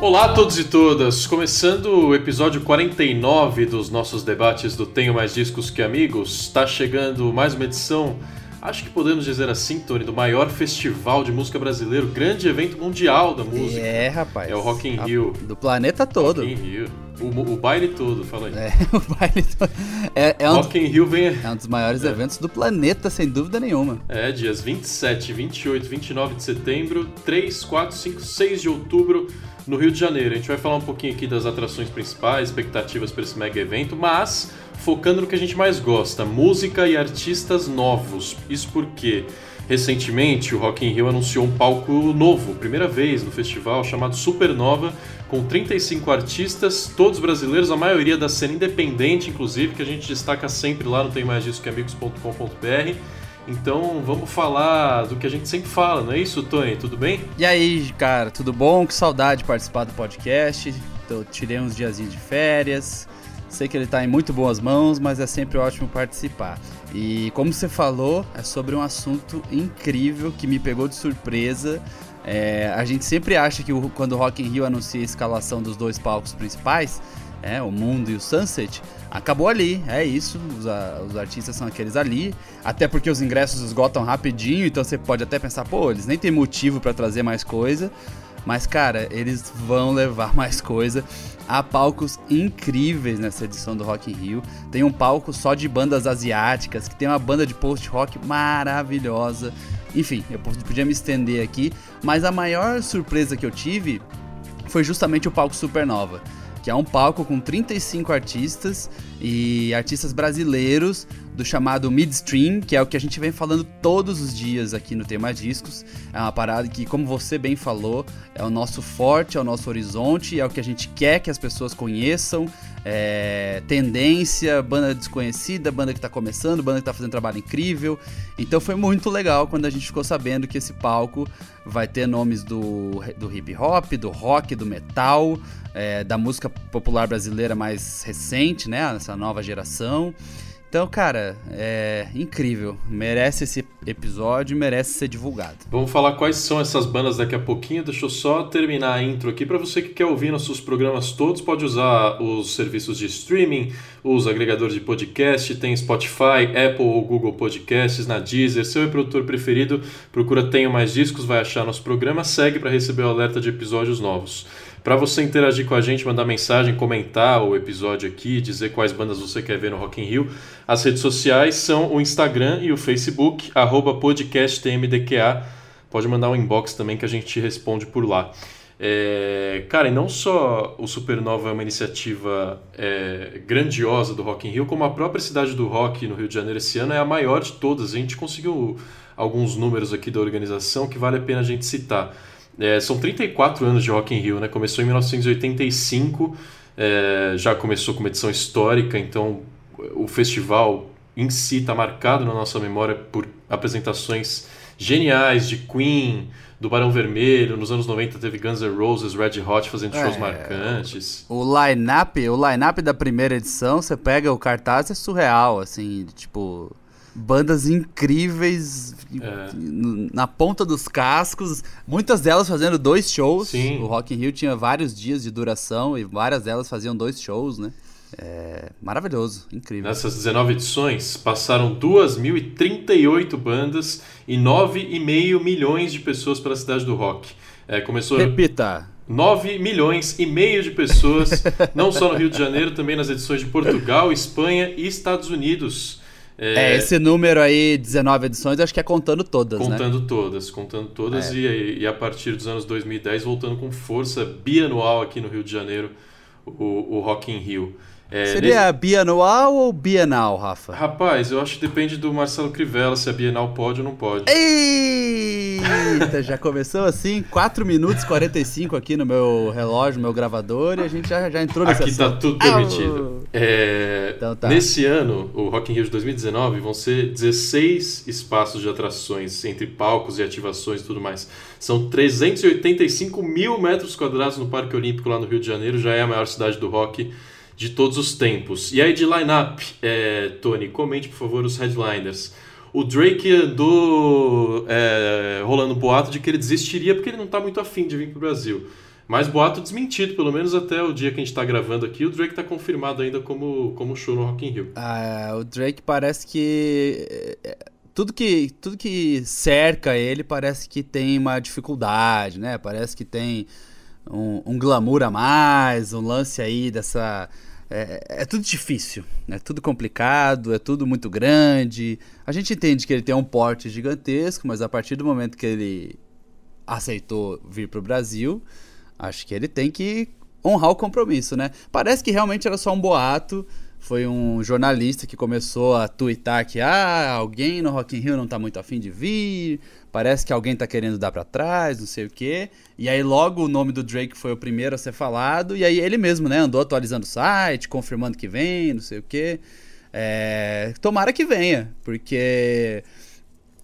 Olá a todos e todas, começando o episódio 49 dos nossos debates do Tenho Mais Discos Que Amigos, está chegando mais uma edição, acho que podemos dizer assim, Tony, do maior festival de música brasileiro, grande evento mundial da música. É, rapaz. É o Rock in Rio. Do planeta todo. Rock in Rio. O, o baile todo, fala aí. É, o baile todo. É, é um, Rock in Rio vem... é um dos maiores eventos do planeta, sem dúvida nenhuma. É, dias 27, 28, 29 de setembro, 3, 4, 5, 6 de outubro no Rio de Janeiro. A gente vai falar um pouquinho aqui das atrações principais, expectativas para esse mega evento, mas focando no que a gente mais gosta, música e artistas novos. Isso porque recentemente o Rock in Rio anunciou um palco novo, primeira vez no festival, chamado Supernova, com 35 artistas, todos brasileiros, a maioria da cena independente, inclusive, que a gente destaca sempre lá no Tem Mais Disso Que Amigos.com.br. Então vamos falar do que a gente sempre fala, não é isso, Tony? Tudo bem? E aí, cara, tudo bom? Que saudade de participar do podcast. Eu tirei uns diazinhos de férias. Sei que ele tá em muito boas mãos, mas é sempre ótimo participar. E como você falou, é sobre um assunto incrível que me pegou de surpresa. É, a gente sempre acha que o, quando o Rock in Rio anuncia a escalação dos dois palcos principais, é, o Mundo e o Sunset, acabou ali, é isso, os, a, os, artistas são aqueles ali, até porque os ingressos esgotam rapidinho, então você pode até pensar, pô, eles nem tem motivo para trazer mais coisa, mas cara, eles vão levar mais coisa. Há palcos incríveis nessa edição do Rock in Rio. Tem um palco só de bandas asiáticas, que tem uma banda de post-rock maravilhosa. Enfim, eu podia me estender aqui, mas a maior surpresa que eu tive foi justamente o palco Supernova que é um palco com 35 artistas e artistas brasileiros do chamado midstream, que é o que a gente vem falando todos os dias aqui no Tema Discos. É uma parada que, como você bem falou, é o nosso forte, é o nosso horizonte, é o que a gente quer que as pessoas conheçam. É, tendência, banda desconhecida, banda que está começando, banda que está fazendo trabalho incrível. Então foi muito legal quando a gente ficou sabendo que esse palco vai ter nomes do, do hip hop, do rock, do metal, é, da música popular brasileira mais recente, né? Essa nova geração. Então, cara, é incrível. Merece esse episódio, merece ser divulgado. Vamos falar quais são essas bandas daqui a pouquinho. Deixa eu só terminar a intro aqui. Para você que quer ouvir nossos programas todos, pode usar os serviços de streaming, os agregadores de podcast. Tem Spotify, Apple ou Google Podcasts, na Deezer. Seu reprodutor preferido, procura Tenho Mais Discos, vai achar nosso programa. Segue para receber o alerta de episódios novos. Para você interagir com a gente, mandar mensagem, comentar o episódio aqui, dizer quais bandas você quer ver no Rock in Rio, as redes sociais são o Instagram e o Facebook, podcasttmdqa. Pode mandar um inbox também que a gente te responde por lá. É, cara, e não só o Supernova é uma iniciativa é, grandiosa do Rock in Rio, como a própria cidade do rock no Rio de Janeiro esse ano é a maior de todas. A gente conseguiu alguns números aqui da organização que vale a pena a gente citar. É, são 34 anos de Rock in Rio, né? Começou em 1985, é, já começou com uma edição histórica, então o festival em si está marcado na nossa memória por apresentações geniais de Queen, do Barão Vermelho, nos anos 90 teve Guns N' Roses, Red Hot fazendo shows é, marcantes. O line-up, o line-up da primeira edição, você pega o cartaz é surreal, assim, tipo bandas incríveis é. na ponta dos cascos, muitas delas fazendo dois shows. Sim. O Rock in Rio tinha vários dias de duração e várias delas faziam dois shows, né? É maravilhoso, incrível. Nessas 19 edições passaram 2.038 bandas e 9,5 milhões de pessoas pela cidade do rock. É, começou Repita. 9 milhões e meio de pessoas, não só no Rio de Janeiro, também nas edições de Portugal, Espanha e Estados Unidos. É, é, esse número aí, 19 edições, acho que é contando todas, contando né? todas, contando todas, é. e, e, a partir dos anos 2010 voltando com força bianual aqui no Rio de Janeiro, o, o Rock in Rio. É, Seria nesse... bianual ou bienal, Rafa? Rapaz, eu acho que depende do Marcelo Crivella se a Bienal pode ou não pode. Eita, já começou assim, 4 minutos e 45 aqui no meu relógio, no meu gravador, e a gente já, já entrou nesse Aqui tá assunto. tá tudo permitido. É... Então tá. Nesse ano, o Rock in Rio de 2019, vão ser 16 espaços de atrações, entre palcos e ativações e tudo mais. São 385 mil metros quadrados no Parque Olímpico lá no Rio de Janeiro, já é a maior cidade do rock de todos os tempos. E aí de line-up, é, Tony, comente por favor os headliners. O Drake andou é, rolando um boato de que ele desistiria porque ele não está muito afim de vir para o Brasil. Mas boato desmentido, pelo menos até o dia que a gente tá gravando aqui, o Drake tá confirmado ainda como, como show no Rock in Rio. Ah, o Drake parece que tudo que tudo que cerca ele parece que tem uma dificuldade, né? Parece que tem um, um glamour a mais, um lance aí dessa é, é, tudo difícil, é tudo complicado, é tudo muito grande. A gente entende que ele tem um porte gigantesco, mas a partir do momento que ele aceitou vir para o Brasil, acho que ele tem que honrar o compromisso, né? Parece que realmente era só um boato. Foi um jornalista que começou a twittar que ah, alguém no Rock in Rio não tá muito afim de vir, parece que alguém tá querendo dar para trás, não sei o quê. E aí logo o nome do Drake foi o primeiro a ser falado, e aí ele mesmo, né, andou atualizando o site, confirmando que vem, não sei o quê. É, tomara que venha, porque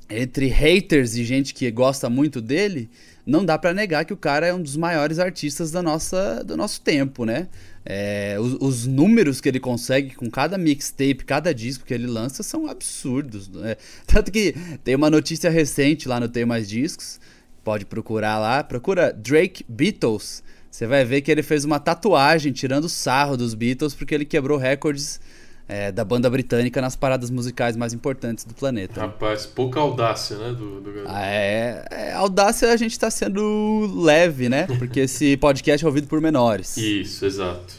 entre haters e gente que gosta muito dele, não dá para negar que o cara é um dos maiores artistas da nossa, do nosso tempo, né? É, os, os, números que ele consegue com cada mixtape, cada disco que ele lança são absurdos. Né? Tanto que tem uma notícia recente lá no Tem Mais Discos, pode procurar lá, procura Drake Beatles. Você vai ver que ele fez uma tatuagem tirando sarro dos Beatles porque ele quebrou recordes é, da banda britânica nas paradas musicais mais importantes do planeta. Rapaz, pouca audácia, né? Do, do... Ah, é, é, audácia a gente tá sendo leve, né? Porque esse podcast é ouvido por menores. Isso, exato.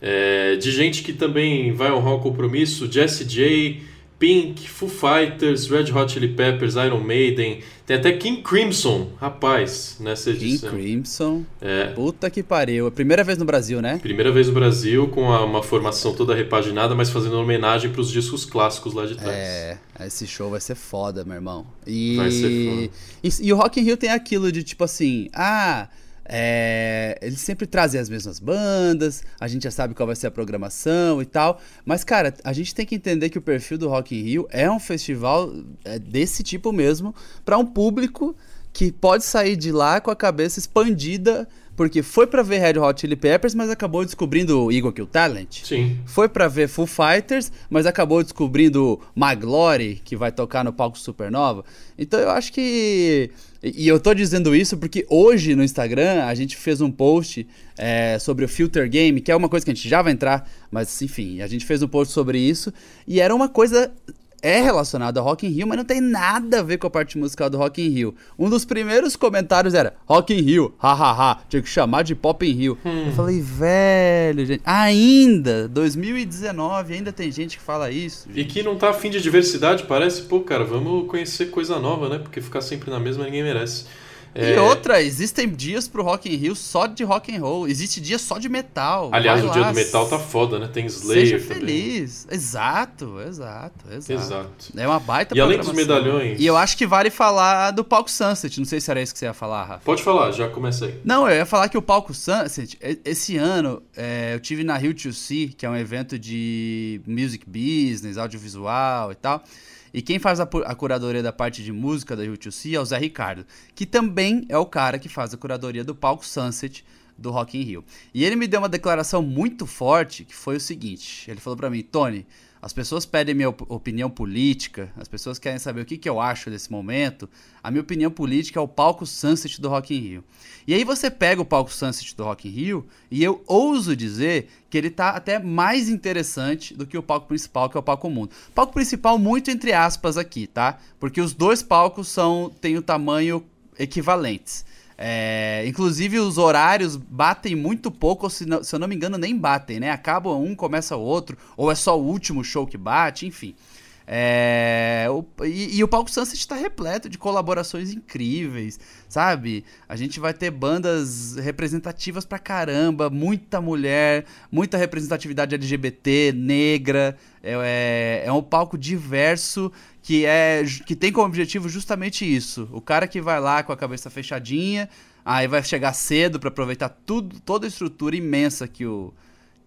É, de gente que também vai honrar o compromisso, Jesse J. Pink, Foo Fighters, Red Hot Chili Peppers, Iron Maiden, tem até King Crimson, rapaz, nessa edição. King Crimson. É. Puta que pariu. É primeira vez no Brasil, né? Primeira vez no Brasil, com uma formação toda repaginada, mas fazendo homenagem para os discos clássicos lá de trás. É, esse show vai ser foda, meu irmão. E... Vai ser foda. E, e o Rock in Rio tem aquilo de tipo assim, ah é, eles sempre trazem as mesmas bandas, a gente já sabe qual vai ser a programação e tal. Mas, cara, a gente tem que entender que o perfil do Rock in Rio é um festival é, desse tipo mesmo, para um público que pode sair de lá com a cabeça expandida porque foi para ver Red Hot Chili Peppers, mas acabou descobrindo Eagle Kill Talent. Sim. Foi para ver Foo Fighters, mas acabou descobrindo Maglory, que vai tocar no palco Supernova. Então eu acho que e eu tô dizendo isso porque hoje no Instagram a gente fez um post é, sobre o Filter Game, que é uma coisa que a gente já vai entrar, mas enfim, a gente fez um post sobre isso e era uma coisa é relacionado ao Rock in Rio, mas não tem nada a ver com a parte musical do Rock in Rio. Um dos primeiros comentários era Rock in Rio, hahaha, tinha que chamar de Pop in Rio. Hum. Eu falei, velho, gente, ainda, 2019, ainda tem gente que fala isso. Gente. E que não tá afim de diversidade, parece, pô, cara, vamos conhecer coisa nova, né? Porque ficar sempre na mesma ninguém merece. É... E outra, existem dias pro Rock in Rio só de rock and roll. Existe dia só de metal. Aliás, Vai o lá, dia do metal tá foda, né? Tem Slayer Seja feliz. Exato, exato, exato. Exato. É uma baita E além dos medalhões... E eu acho que vale falar do palco Sunset. Não sei se era isso que você ia falar, Rafa. Pode falar, já comecei. Não, eu ia falar que o palco Sunset... Esse ano, é, eu tive na Rio 2C, que é um evento de music business, audiovisual e tal... E quem faz a, a curadoria da parte de música da U2C é o Zé Ricardo, que também é o cara que faz a curadoria do palco Sunset do Rock in Rio. E ele me deu uma declaração muito forte, que foi o seguinte, ele falou para mim, Tony, as pessoas pedem minha op opinião política, as pessoas querem saber o que, que eu acho desse momento. A minha opinião política é o palco Sunset do Rock in Rio. E aí você pega o palco Sunset do Rock in Rio e eu ouso dizer que ele tá até mais interessante do que o palco principal, que é o palco mundo. Palco principal muito entre aspas aqui, tá? Porque os dois palcos são têm o tamanho equivalentes. É, inclusive os horários batem muito pouco, se, não, se eu não me engano, nem batem, né? Acaba um, começa o outro, ou é só o último show que bate, enfim. É, o, e, e, o Palco Sunset está repleto de colaborações incríveis, sabe? A gente vai ter bandas representativas pra caramba, muita mulher, muita representatividade LGBT, negra. É, é, é um palco diverso que é que tem como objetivo justamente isso. O cara que vai lá com a cabeça fechadinha, aí vai chegar cedo para aproveitar tudo, toda a estrutura imensa que o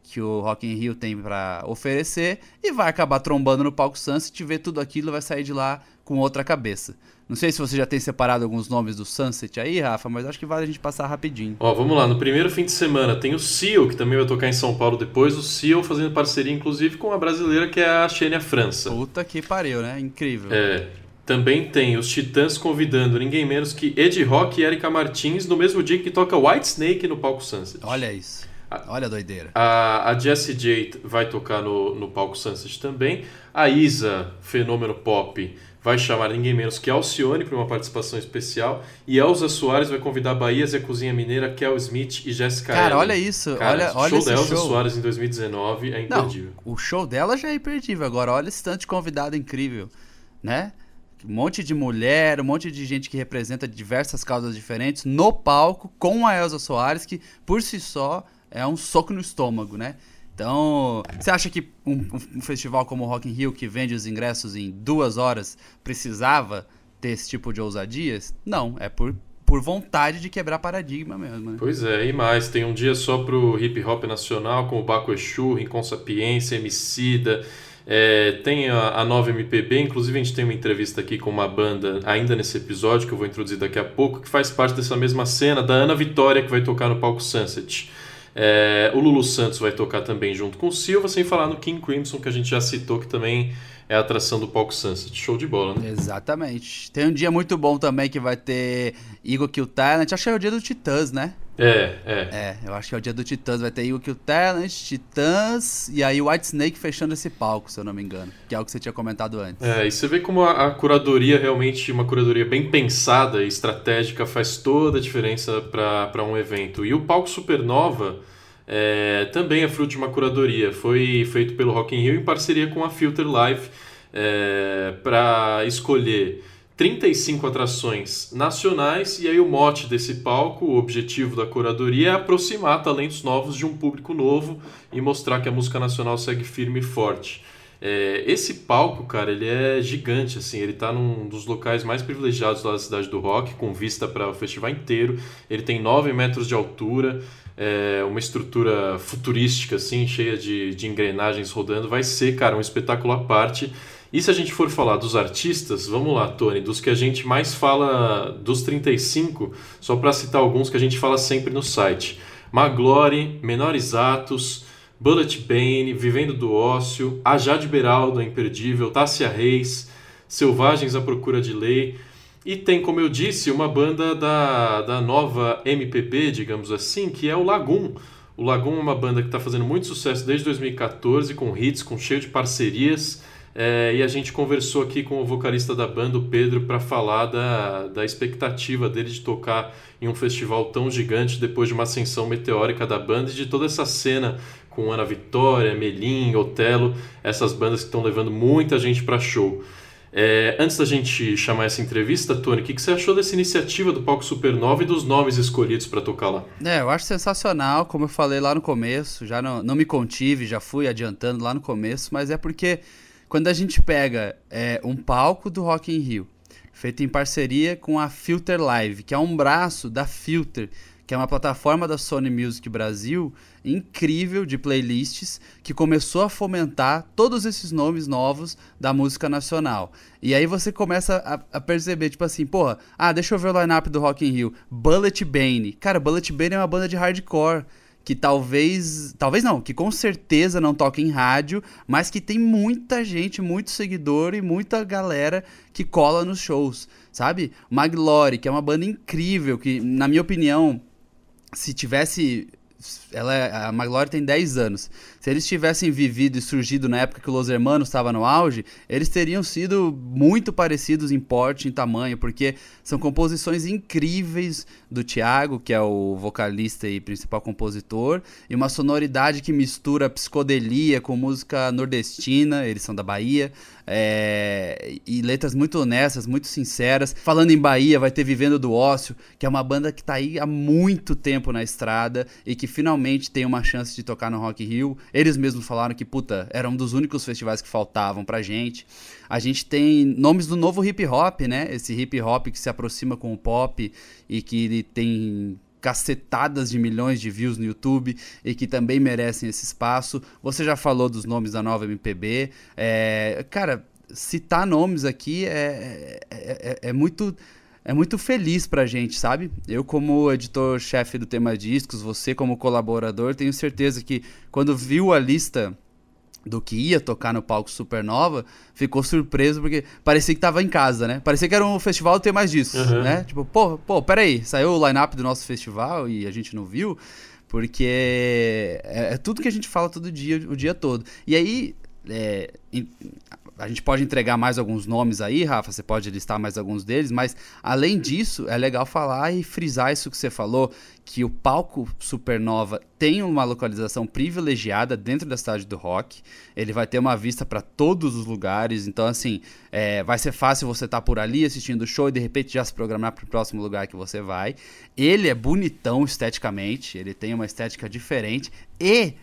que o Rock in Rio tem para oferecer e vai acabar trombando no palco Sunset, ver tudo aquilo vai sair de lá com outra cabeça. Não sei se você já tem separado alguns nomes do Sunset aí, Rafa, mas acho que vale a gente passar rapidinho. Ó, vamos lá. No primeiro fim de semana tem o Seal, que também vai tocar em São Paulo depois. O Seal fazendo parceria, inclusive, com a brasileira que é a Xênia França. Puta que pariu, né? Incrível. É. também tem os Titãs convidando ninguém menos que Ed Rock e Erika Martins no mesmo dia que toca White Snake no palco Sunset. Olha isso. Olha a doideira. A, a Jessie J vai tocar no, no palco Sunset também. A Isa, fenômeno pop, vai chamar ninguém menos que Alcione para uma participação especial. E Elza Soares vai convidar Bahias e a Cozinha Mineira, Kel Smith e Jessica Cara, Allen. olha isso. Cara, olha, olha show da Elza show. Soares em 2019 é imperdível. Não, o show dela já é imperdível. Agora, olha esse tanto de convidado incrível, né? Um monte de mulher, um monte de gente que representa diversas causas diferentes no palco com a Elza Soares, que por si só é um soco no estômago, né? Então, você acha que um, um festival como o Rock in Rio, que vende os ingressos em duas horas, precisava ter esse tipo de ousadias? Não, é por, por vontade de quebrar paradigma mesmo. Né? Pois é, e mais, tem um dia só pro hip hop nacional, com o Baco Exu, Rincon Sapiência, Emicida, é, tem a, a nova MPB, inclusive a gente tem uma entrevista aqui com uma banda, ainda nesse episódio, que eu vou introduzir daqui a pouco, que faz parte dessa mesma cena, da Ana Vitória, que vai tocar no palco Sunset. É, o Lulu Santos vai tocar também junto com o Silva, sem falar no King Crimson, que a gente já citou, que também é a atração do palco Sunset. Show de bola, né? Exatamente. Tem um dia muito bom também que vai ter Eagle Kill Talent. Acho que é o dia do Titãs, né? É, é. É, eu acho que é o dia do Titãs. Vai ter Kill Talent, Titãs e aí o White Snake fechando esse palco, se eu não me engano. Que é o que você tinha comentado antes. É, e você vê como a, a curadoria realmente, uma curadoria bem pensada e estratégica, faz toda a diferença para um evento. E o palco Supernova é, também é fruto de uma curadoria. Foi feito pelo Rock in Rio em parceria com a Filter Live é, para escolher 35 atrações nacionais e aí o mote desse palco, o objetivo da curadoria é aproximar talentos novos de um público novo e mostrar que a música nacional segue firme e forte. É, esse palco, cara, ele é gigante, assim, ele tá num dos locais mais privilegiados da cidade do rock, com vista para o festival inteiro. Ele tem 9 metros de altura, é, uma estrutura futurística, assim, cheia de, de engrenagens rodando. Vai ser, cara, um espetáculo à parte. E se a gente for falar dos artistas, vamos lá, Tony, dos que a gente mais fala dos 35, só para citar alguns que a gente fala sempre no site: Maglore, Menores Atos. Bullet Bane, Vivendo do Ócio, A Jade Beraldo, a Imperdível, Tássia Reis, Selvagens à Procura de Lei. E tem, como eu disse, uma banda da, da nova MPB, digamos assim, que é o Lagoon. O Lagoon é uma banda que está fazendo muito sucesso desde 2014, com hits, com cheio de parcerias. É, e a gente conversou aqui com o vocalista da banda, o Pedro, para falar da, da expectativa dele de tocar em um festival tão gigante depois de uma ascensão meteórica da banda e de toda essa cena com Ana Vitória, Melim, Otelo, essas bandas que estão levando muita gente para show. É, antes da gente chamar essa entrevista, Tony, o que, que, você achou dessa iniciativa do Palco Supernova e dos nomes escolhidos para tocar lá? É, eu acho sensacional, como eu falei lá no começo, já não, não me contive, já fui adiantando lá no começo, mas é porque quando a gente pega é, um palco do Rock in Rio, feito em parceria com a Filter Live, que é um braço da Filter, que é uma plataforma da Sony Music Brasil incrível de playlists que começou a fomentar todos esses nomes novos da música nacional. E aí você começa a, a perceber, tipo assim, porra, ah, deixa eu ver o line-up do Rock in Rio. Bullet Bane. Cara, Bullet Bane é uma banda de hardcore que talvez, talvez não, que com certeza não toca em rádio, mas que tem muita gente, muito seguidor e muita galera que cola nos shows, sabe? Maglore, que é uma banda incrível, que na minha opinião, se tivesse ela é, a Maglore tem 10 anos. Se eles tivessem vivido e surgido na época que o Los Hermanos estava no auge, eles teriam sido muito parecidos em porte, em tamanho, porque são composições incríveis do Thiago, que é o vocalista e principal compositor, e uma sonoridade que mistura psicodelia com música nordestina, eles são da Bahia, é, e letras muito honestas, muito sinceras. Falando em Bahia, vai ter Vivendo do Ócio, que é uma banda que está aí há muito tempo na estrada e que finalmente tem uma chance de tocar no Rock Hill. Eles mesmos falaram que, puta, era um dos únicos festivais que faltavam pra gente. A gente tem nomes do novo hip hop, né? Esse hip hop que se aproxima com o pop e que tem cacetadas de milhões de views no YouTube e que também merecem esse espaço. Você já falou dos nomes da nova MPB. É, cara, citar nomes aqui é, é, é, é muito é muito feliz pra gente, sabe? Eu, como editor-chefe do Tema Discos, você, como colaborador, tenho certeza que quando viu a lista do que ia tocar no palco Supernova, ficou surpreso porque parecia que tava em casa, né? Parecia que era um festival ter mais disso, uhum. né? Tipo, pô, pô, peraí, saiu o line-up do nosso festival e a gente não viu, porque é, é, tudo que a gente fala todo dia, o dia todo. E aí, é, a gente pode entregar mais alguns nomes aí, Rafa, você pode listar mais alguns deles, mas além disso, é legal falar e frisar isso que você falou, que o palco Supernova tem uma localização privilegiada dentro da cidade do rock. Ele vai ter uma vista para todos os lugares, então assim, é, vai ser fácil você estar tá por ali assistindo o show e de repente já se programar para o próximo lugar que você vai. Ele é bonitão esteticamente, ele tem uma estética diferente e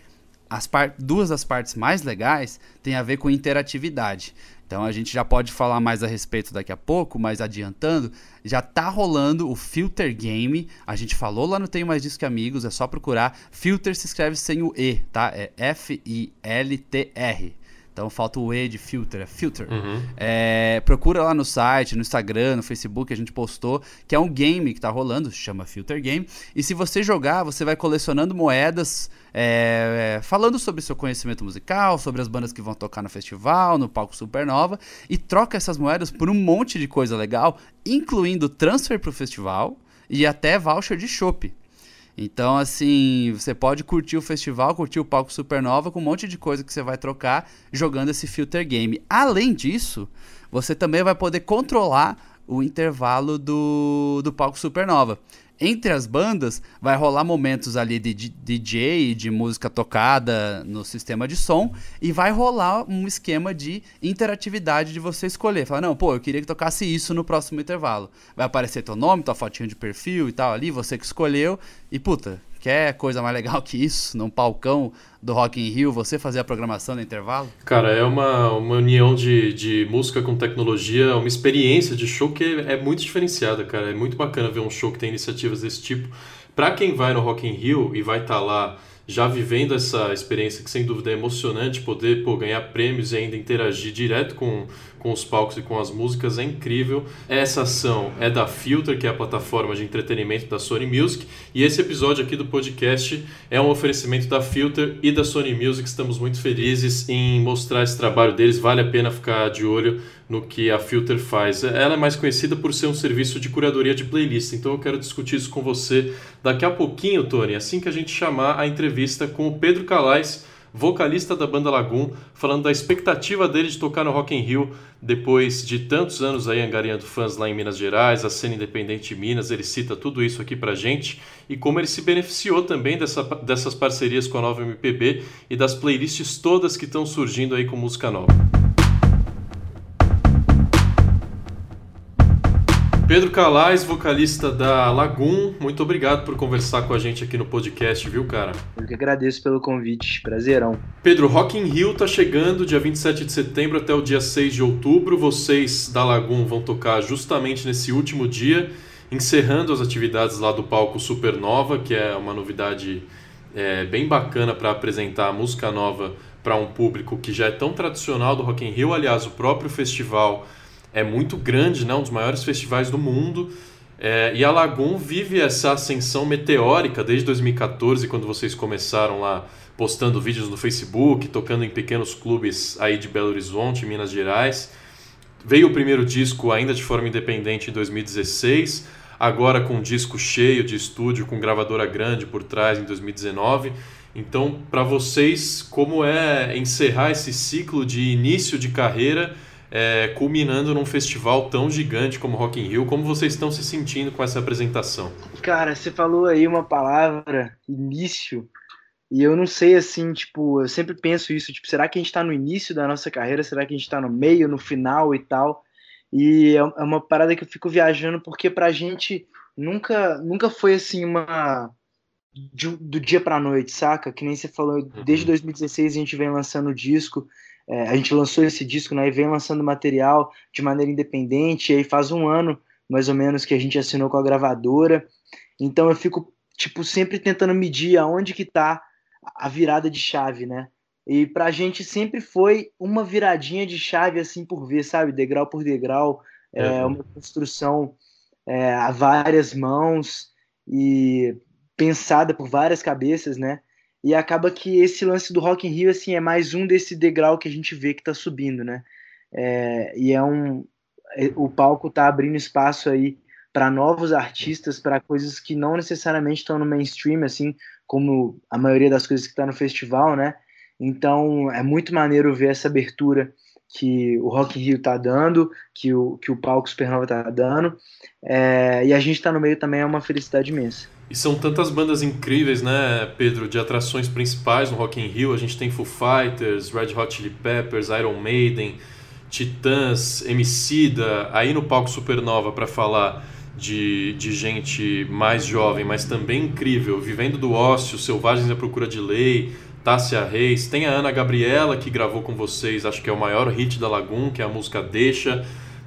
as duas das partes mais legais têm a ver com interatividade. Então a gente já pode falar mais a respeito daqui a pouco, mas adiantando, já tá rolando o Filter Game. A gente falou lá no Tenho Mais Disso que Amigos, é só procurar. Filter se escreve sem o E, tá? É F-I-L-T-R. Então falta o E de filter, é filter. Uhum. É, procura lá no site, no Instagram, no Facebook, a gente postou, que é um game que tá rolando, chama Filter Game. E se você jogar, você vai colecionando moedas é, falando sobre seu conhecimento musical, sobre as bandas que vão tocar no festival, no palco Supernova, e troca essas moedas por um monte de coisa legal, incluindo transfer pro festival e até voucher de chopp. Então, assim, você pode curtir o festival, curtir o palco Supernova com um monte de coisa que você vai trocar jogando esse filter game. Além disso, você também vai poder controlar o intervalo do, do palco Supernova entre as bandas vai rolar momentos ali de DJ, de música tocada no sistema de som, e vai rolar um esquema de interatividade de você escolher. Falar, não, pô, eu queria que tocasse isso no próximo intervalo. Vai aparecer teu nome, tua fotinha de perfil e tal ali, você que escolheu, e puta, quer coisa mais legal que isso, num palcão do Rock in Rio, você fazer a programação no intervalo? Cara, é uma, uma união de, de música com tecnologia, uma experiência de show que é, muito diferenciada, cara. É muito bacana ver um show que tem iniciativas desse tipo. Para quem vai no Rock in Rio e vai estar tá lá já vivendo essa experiência que sem dúvida é emocionante, poder pô, ganhar prêmios e ainda interagir direto com, com os palcos e com as músicas é incrível. Essa ação é da Filter, que é a plataforma de entretenimento da Sony Music, e esse episódio aqui do podcast é um oferecimento da Filter e da Sony Music. Estamos muito felizes em mostrar esse trabalho deles, vale a pena ficar de olho no que a Filter faz. Ela é mais conhecida por ser um serviço de curadoria de playlist, então eu quero discutir isso com você daqui a pouquinho, Tony, assim que a gente chamar a entrevista com o Pedro Calais, vocalista da banda Lagoon, falando da expectativa dele de tocar no Rock in Rio depois de tantos anos aí angariando fãs lá em Minas Gerais, a cena independente de Minas, ele cita tudo isso aqui pra gente e como ele se beneficiou também dessa, dessas parcerias com a nova MPB e das playlists todas que estão surgindo aí com música nova. Pedro Calais, vocalista da Lagoon, muito obrigado por conversar com a gente aqui no podcast, viu, cara? Eu que agradeço pelo convite, prazerão. Pedro, Rock in Rio tá chegando dia 27 de setembro até o dia 6 de outubro. Vocês da Lagoon vão tocar justamente nesse último dia, encerrando as atividades lá do palco Supernova, que é uma novidade é, bem bacana para apresentar música nova para um público que já é tão tradicional do Rock in Rio. Aliás, o próprio festival é muito grande, né? um dos maiores festivais do mundo. É, e a Lagoon vive essa ascensão meteórica desde 2014, quando vocês começaram lá postando vídeos no Facebook, tocando em pequenos clubes aí de Belo Horizonte, Minas Gerais. Veio o primeiro disco ainda de forma independente em 2016, agora com um disco cheio de estúdio, com gravadora grande por trás em 2019. Então, para vocês, como é encerrar esse ciclo de início de carreira é, culminando num festival tão gigante como Rock in Rio. Como vocês estão se sentindo com essa apresentação? Cara, você falou aí uma palavra, início, e eu não sei assim, tipo, eu sempre penso isso, tipo, será que a gente está no início da nossa carreira? Será que a gente está no meio, no final e tal? E é, é uma parada que eu fico viajando porque pra gente nunca, nunca foi assim uma do dia pra noite, saca? Que nem você falou, desde 2016 uhum. a gente vem lançando o disco, é, a gente lançou esse disco né, e vem lançando material de maneira independente, e aí faz um ano, mais ou menos, que a gente assinou com a gravadora. Então eu fico, tipo, sempre tentando medir aonde que tá a virada de chave, né? E pra gente sempre foi uma viradinha de chave assim por vez, sabe? Degrau por degrau, é, é uma construção é, a várias mãos e pensada por várias cabeças, né? E acaba que esse lance do Rock in Rio assim é mais um desse degrau que a gente vê que está subindo, né? É, e é um é, o palco está abrindo espaço aí para novos artistas, para coisas que não necessariamente estão no mainstream, assim como a maioria das coisas que está no festival, né? Então é muito maneiro ver essa abertura que o Rock in Rio está dando, que o, que o palco Supernova está dando, é, e a gente está no meio também é uma felicidade imensa. E são tantas bandas incríveis, né, Pedro, de atrações principais no Rock in Rio. A gente tem Foo Fighters, Red Hot Chili Peppers, Iron Maiden, Titãs, Emicida, aí no palco Supernova para falar de, de gente mais jovem, mas também incrível, vivendo do ócio, Selvagens à Procura de Lei, Tássia Reis, tem a Ana Gabriela que gravou com vocês, acho que é o maior hit da Lagoon, que é a música Deixa.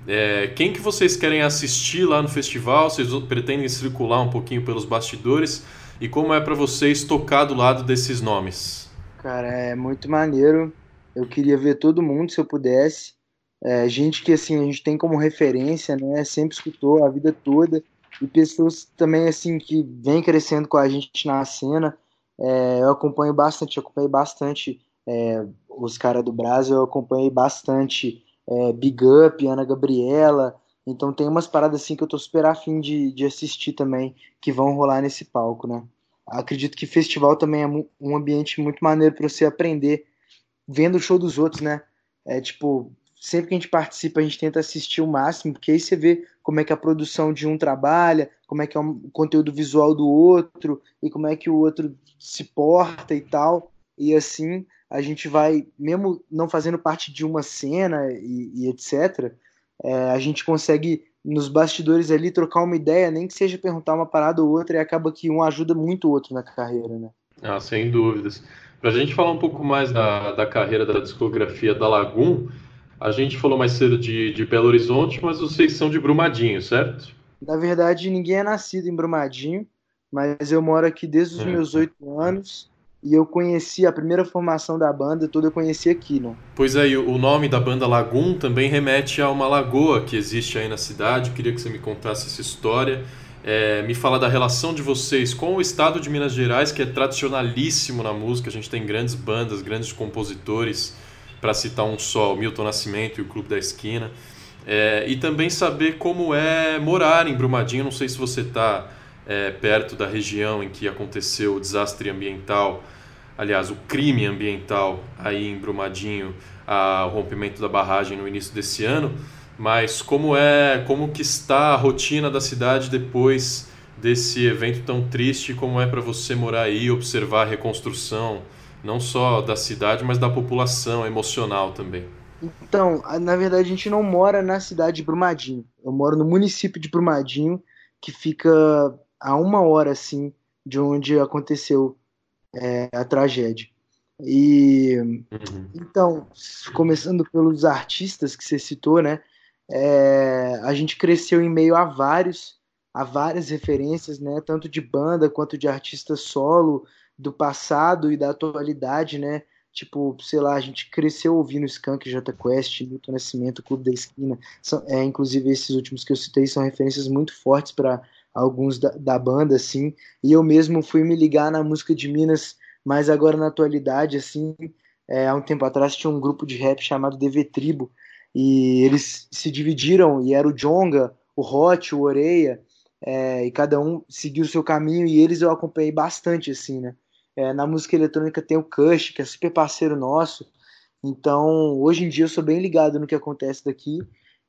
É, quem que vocês querem assistir lá no festival? Vocês pretendem circular um pouquinho pelos bastidores? E como é para vocês tocar do lado desses nomes? Cara, é muito maneiro. Eu queria ver todo mundo se eu pudesse. É, gente que assim a gente tem como referência, né? Sempre escutou a vida toda e pessoas também assim que vem crescendo com a gente na cena. É, eu acompanho bastante, acompanhei bastante é, os caras do Brasil, eu acompanhei bastante é, Big Up, Ana Gabriela. Então tem umas paradas assim que eu tô super afim de, de assistir também, que vão rolar nesse palco, né? Acredito que festival também é um ambiente muito maneiro para você aprender vendo o show dos outros, né? É tipo, sempre que a gente participa, a gente tenta assistir o máximo, porque aí você vê como é que a produção de um trabalha, como é que é o conteúdo visual do outro, e como é que o outro se porta e tal. E assim a gente vai, mesmo não fazendo parte de uma cena e, e etc., é, a gente consegue nos bastidores ali trocar uma ideia, nem que seja perguntar uma parada ou outra, e acaba que um ajuda muito o outro na carreira, né? Ah, sem dúvidas. Para a gente falar um pouco mais da, da carreira da discografia da Lagoon, a gente falou mais cedo de, de Belo Horizonte, mas vocês são de Brumadinho, certo? Na verdade, ninguém é nascido em Brumadinho, mas eu moro aqui desde os é. meus oito anos e eu conheci a primeira formação da banda toda eu conheci aqui, né? Pois é, o nome da banda Lagoon também remete a uma lagoa que existe aí na cidade. Queria que você me contasse essa história. É, me fala da relação de vocês com o estado de Minas Gerais, que é tradicionalíssimo na música. A gente tem grandes bandas, grandes compositores para citar um só, o Milton Nascimento e o Clube da Esquina. É, e também saber como é morar em Brumadinho. Não sei se você está é, perto da região em que aconteceu o desastre ambiental, aliás, o crime ambiental aí em Brumadinho, a, o rompimento da barragem no início desse ano. Mas como é, como que está a rotina da cidade depois desse evento tão triste? Como é para você morar aí, observar a reconstrução? não só da cidade, mas da população emocional também. Então, na verdade, a gente não mora na cidade de Brumadinho. Eu moro no município de Brumadinho, que fica a uma hora, assim, de onde aconteceu é, a tragédia. E uhum. então, começando pelos artistas que você citou, né? É, a gente cresceu em meio a vários, a várias referências, né? Tanto de banda quanto de artista solo, do passado e da atualidade, né? Tipo, sei lá, a gente cresceu ouvindo Skunk, J Quest, Milton Nascimento, Clube da Esquina. São, é, inclusive, esses últimos que eu citei são referências muito fortes para alguns da, da, banda, assim. E eu mesmo fui me ligar na música de Minas, mas agora na atualidade, assim. É, há um tempo atrás tinha um grupo de rap chamado DV Tribo, e eles se dividiram, e era o Jonga, o Hot, o Oreia, é, e cada um seguiu o seu caminho, e eles eu acompanhei bastante, assim, né? É, na música eletrônica tem o Kush, que é super parceiro nosso. Então, hoje em dia eu sou bem ligado no que acontece daqui.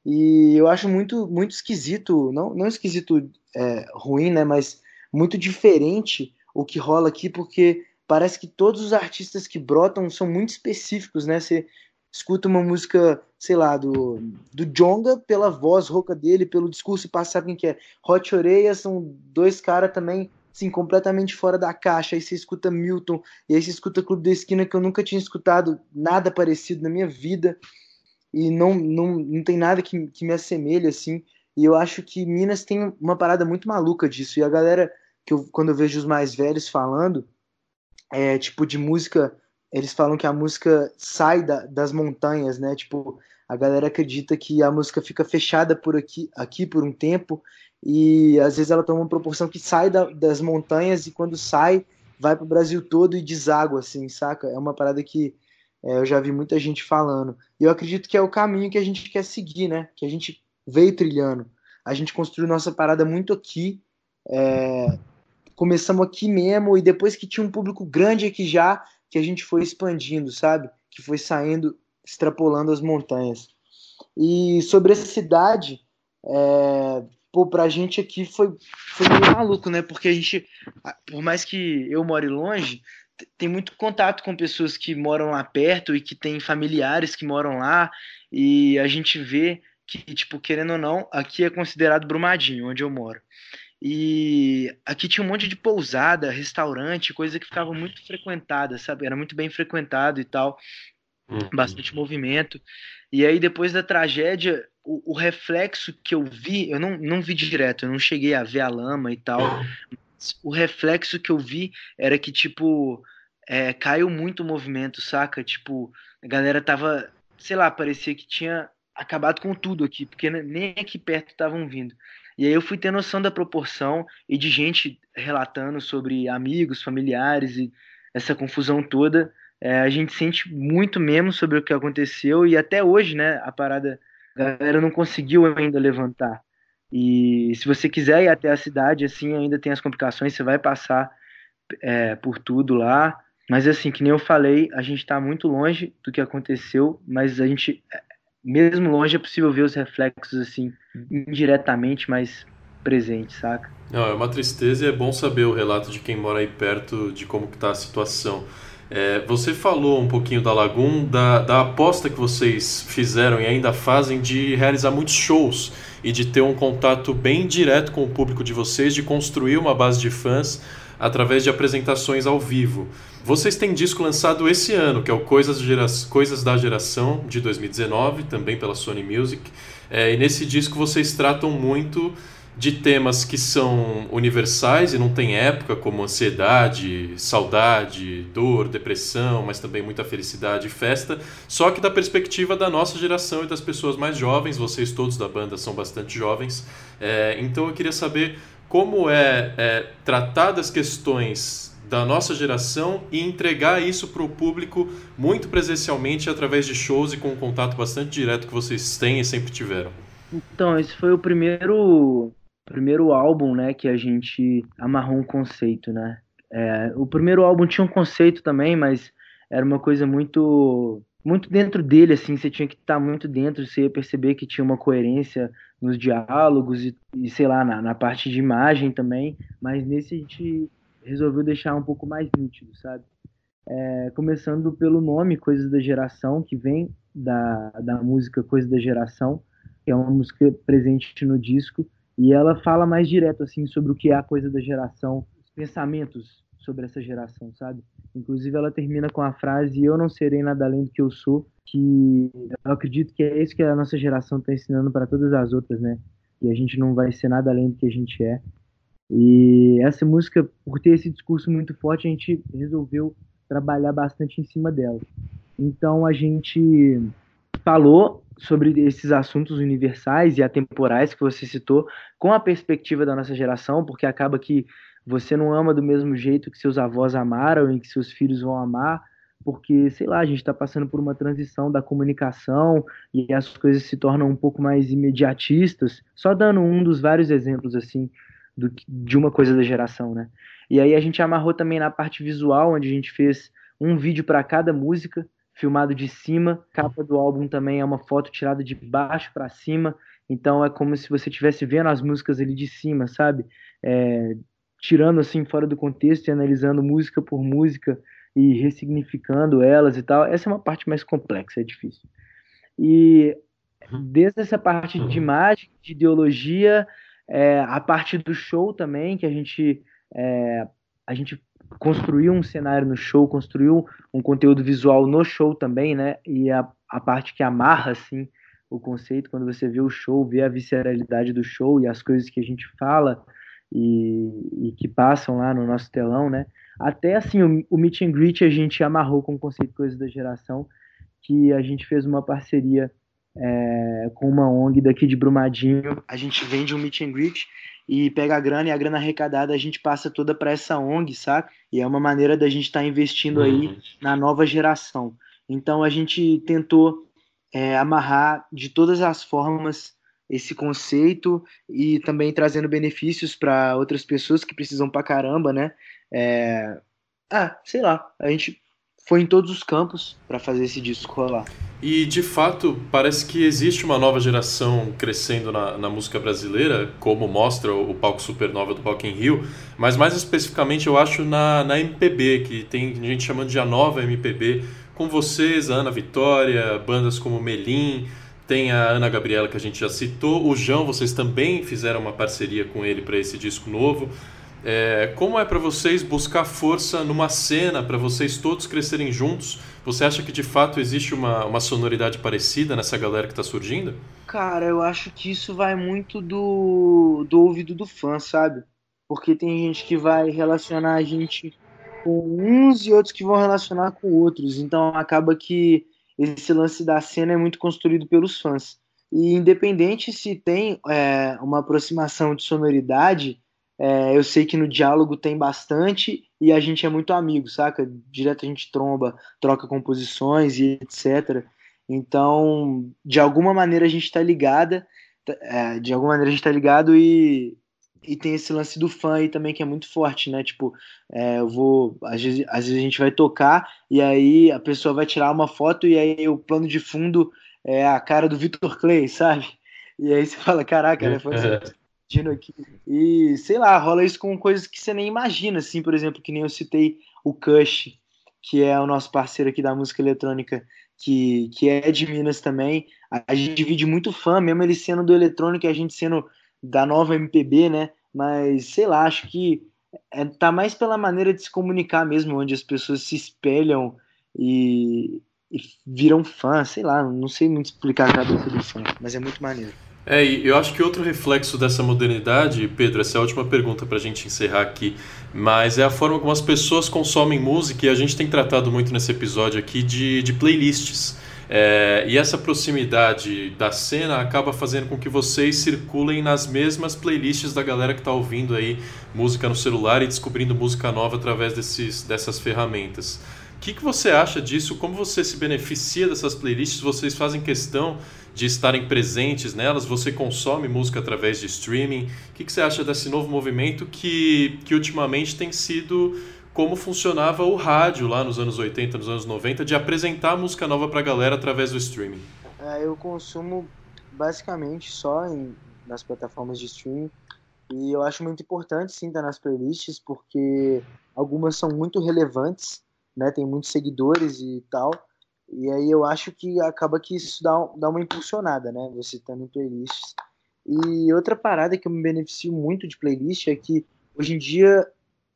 E eu acho muito, muito esquisito, não, não esquisito é, ruim, né? Mas muito diferente o que rola aqui, porque parece que todos os artistas que brotam são muito específicos, né? Você escuta uma música, sei lá, do, do Jonga pela voz rouca dele, pelo discurso passar quem que é. Hot Oreia são dois caras também assim, completamente fora da caixa. Aí você escuta Milton, e aí você escuta Clube da Esquina, que eu nunca tinha escutado nada parecido na minha vida. E não, não, não tem nada que, que me assemelhe, assim. E eu acho que Minas tem uma parada muito maluca disso. E a galera, que eu, quando eu vejo os mais velhos falando, é tipo de música, eles falam que a música sai da, das montanhas, né? Tipo, a galera acredita que a música fica fechada por aqui, aqui por um tempo e às vezes ela toma uma proporção que sai da, das montanhas e quando sai vai pro Brasil todo e deságua, assim, saca? É uma parada que é, eu já vi muita gente falando. E eu acredito que é o caminho que a gente quer seguir, né? Que a gente veio trilhando. A gente construiu nossa parada muito aqui. É, começamos aqui mesmo, e depois que tinha um público grande aqui já, que a gente foi expandindo, sabe? Que foi saindo, extrapolando as montanhas. E sobre essa cidade, é, pô, pra gente aqui foi, foi meio maluco, né? Porque a gente, por mais que eu more longe, tem muito contato com pessoas que moram lá perto e que têm familiares que moram lá, e a gente vê que, tipo, querendo ou não, aqui é considerado Brumadinho, onde eu moro. E aqui tinha um monte de pousada, restaurante, coisa que ficava muito frequentada, sabe? Era muito bem frequentado e tal, uhum. bastante movimento. E aí, depois da tragédia, o, o, reflexo que eu vi, eu não, não vi direto, eu não cheguei a ver a lama e tal. O reflexo que eu vi era que, tipo, é, caiu muito o movimento, saca? Tipo, a galera tava, sei lá, parecia que tinha acabado com tudo aqui, porque nem aqui perto estavam vindo. E aí eu fui ter noção da proporção e de gente relatando sobre amigos, familiares e essa confusão toda. É, a gente sente muito mesmo sobre o que aconteceu e até hoje, né, a parada, a galera não conseguiu ainda levantar. E se você quiser ir até a cidade, assim, ainda tem as complicações, você vai passar é, por tudo lá. Mas assim, que nem eu falei, a gente está muito longe do que aconteceu, mas a gente mesmo longe é possível ver os reflexos assim indiretamente, mas presentes, saca? Não, é uma tristeza e é bom saber o relato de quem mora aí perto de como está a situação. É, você falou um pouquinho da Lagoon, da, da aposta que vocês fizeram e ainda fazem de realizar muitos shows e de ter um contato bem direto com o público de vocês, de construir uma base de fãs através de apresentações ao vivo. Vocês têm disco lançado esse ano, que é o Coisas, Gera... Coisas da Geração, de 2019, também pela Sony Music. É, e nesse disco vocês tratam muito de temas que são universais e não tem época, como ansiedade, saudade, dor, depressão, mas também muita felicidade e festa, só que da perspectiva da nossa geração e das pessoas mais jovens, vocês todos da banda são bastante jovens, é, então eu queria saber como é, é tratar das questões da nossa geração e entregar isso para o público muito presencialmente através de shows e com um contato bastante direto que vocês têm e sempre tiveram. Então, esse foi o primeiro primeiro álbum, né, que a gente amarrou um conceito, né? É, o primeiro álbum tinha um conceito também, mas era uma coisa muito muito dentro dele, assim, você tinha que estar muito dentro, você ia perceber que tinha uma coerência nos diálogos e, e sei lá, na, na, parte de imagem também, mas nesse a gente resolveu deixar um pouco mais nítido, sabe? É, começando pelo nome Coisas da Geração, que vem da, da música Coisas da Geração, que é uma música presente no disco, e ela fala mais direto, assim, sobre o que é a coisa da geração, os pensamentos sobre essa geração, sabe? Inclusive ela termina com a frase eu não serei nada além do que eu sou, que eu acredito que é isso que a nossa geração está ensinando para todas as outras, né? E a gente não vai ser nada além do que a gente é. E essa música, por ter esse discurso muito forte, a gente resolveu trabalhar bastante em cima dela. Então a gente falou sobre esses assuntos universais e atemporais que você citou, com a perspectiva da nossa geração, porque acaba que você não ama do mesmo jeito que seus avós amaram e que seus filhos vão amar, porque, sei lá, a gente está passando por uma transição da comunicação e as coisas se tornam um pouco mais imediatistas, só dando um dos vários exemplos, assim, do, de uma coisa da geração, né? E aí a gente amarrou também na parte visual, onde a gente fez um vídeo para cada música, filmado de cima. Capa do álbum também é uma foto tirada de baixo para cima. Então é como se você estivesse vendo as músicas ali de cima, sabe? É, tirando assim fora do contexto e analisando música por música e ressignificando elas e tal. Essa é uma parte mais complexa, é difícil. E desde essa parte de imagem, de ideologia, é, a parte do show também, que a gente, é, a gente construiu um cenário no show, construiu um conteúdo visual no show também, né? E a, a parte que amarra, assim, o conceito, quando você vê o show, vê a visceralidade do show e as coisas que a gente fala e, e que passam lá no nosso telão, né? Até, assim, o, o Meet and Greet a gente amarrou com o conceito Coisas da Geração, que a gente fez uma parceria é, com uma ONG daqui de Brumadinho. A gente vende um meet and greet e pega a grana e a grana arrecadada a gente passa toda para essa ONG, sabe? E é uma maneira da gente estar tá investindo aí uhum. na nova geração. Então a gente tentou é, amarrar de todas as formas esse conceito e também trazendo benefícios para outras pessoas que precisam pra caramba, né? É... Ah, sei lá, a gente foi em todos os campos para fazer esse disco rolar. E de fato, parece que existe uma nova geração crescendo na, na música brasileira, como mostra o, palco Supernova do Rock in Rio, mas mais especificamente eu acho na, na MPB, que tem gente chamando de a nova MPB, com vocês, a Ana Vitória, bandas como Melim, tem a Ana Gabriela que a gente já citou, o João, vocês também fizeram uma parceria com ele para esse disco novo. É, como é para vocês buscar força numa cena, para vocês todos crescerem juntos? Você acha que de fato existe uma, uma sonoridade parecida nessa galera que está surgindo? Cara, eu acho que isso vai muito do, do ouvido do fã, sabe? Porque tem gente que vai relacionar a gente com uns e outros que vão relacionar com outros. Então acaba que esse lance da cena é muito construído pelos fãs. E independente se tem é, uma aproximação de sonoridade, é, eu sei que no diálogo tem bastante e a gente é muito amigo, saca? Direto a gente tromba, troca composições e etc. Então, de alguma maneira a gente está ligada, é, de alguma maneira a gente está ligado e, e tem esse lance do fã aí também que é muito forte, né? Tipo, é, eu vou. Às vezes, às vezes a gente vai tocar e aí a pessoa vai tirar uma foto e aí o plano de fundo é a cara do Victor Clay, sabe? E aí você fala, caraca, né? Foi aqui. E, sei lá, rola isso com coisas que você nem imagina, assim, por exemplo, que nem eu citei o Kush, que é o nosso parceiro aqui da música eletrônica, que, que é de Minas também. A, a gente divide muito fã, mesmo ele sendo do eletrônico e a gente sendo da nova MPB, né? Mas, sei lá, acho que é, tá mais pela maneira de se comunicar mesmo, onde as pessoas se espelham e, e viram fã, sei lá, não sei muito explicar a cabeça do fã, mas é muito maneiro. É, e eu acho que outro reflexo dessa modernidade, Pedro, essa é a última pergunta para a gente encerrar aqui, mas é a forma como as pessoas consomem música e a gente tem tratado muito nesse episódio aqui de, de playlists. É, e essa proximidade da cena acaba fazendo com que vocês circulem nas mesmas playlists da galera que está ouvindo aí música no celular e descobrindo música nova através desses, dessas ferramentas. O que, que você acha disso? Como você se beneficia dessas playlists? Vocês fazem questão de estarem presentes nelas? Você consome música através de streaming? O que, que você acha desse novo movimento que, que ultimamente tem sido como funcionava o rádio lá nos anos 80, nos anos 90, de apresentar música nova para a galera através do streaming? É, eu consumo basicamente só em, nas plataformas de streaming e eu acho muito importante sim estar nas playlists porque algumas são muito relevantes, né? Tem muitos seguidores e tal. E aí eu acho que acaba que isso dá, dá uma impulsionada, né? Você estando em playlists. E outra parada que eu me beneficio muito de playlist é que hoje em dia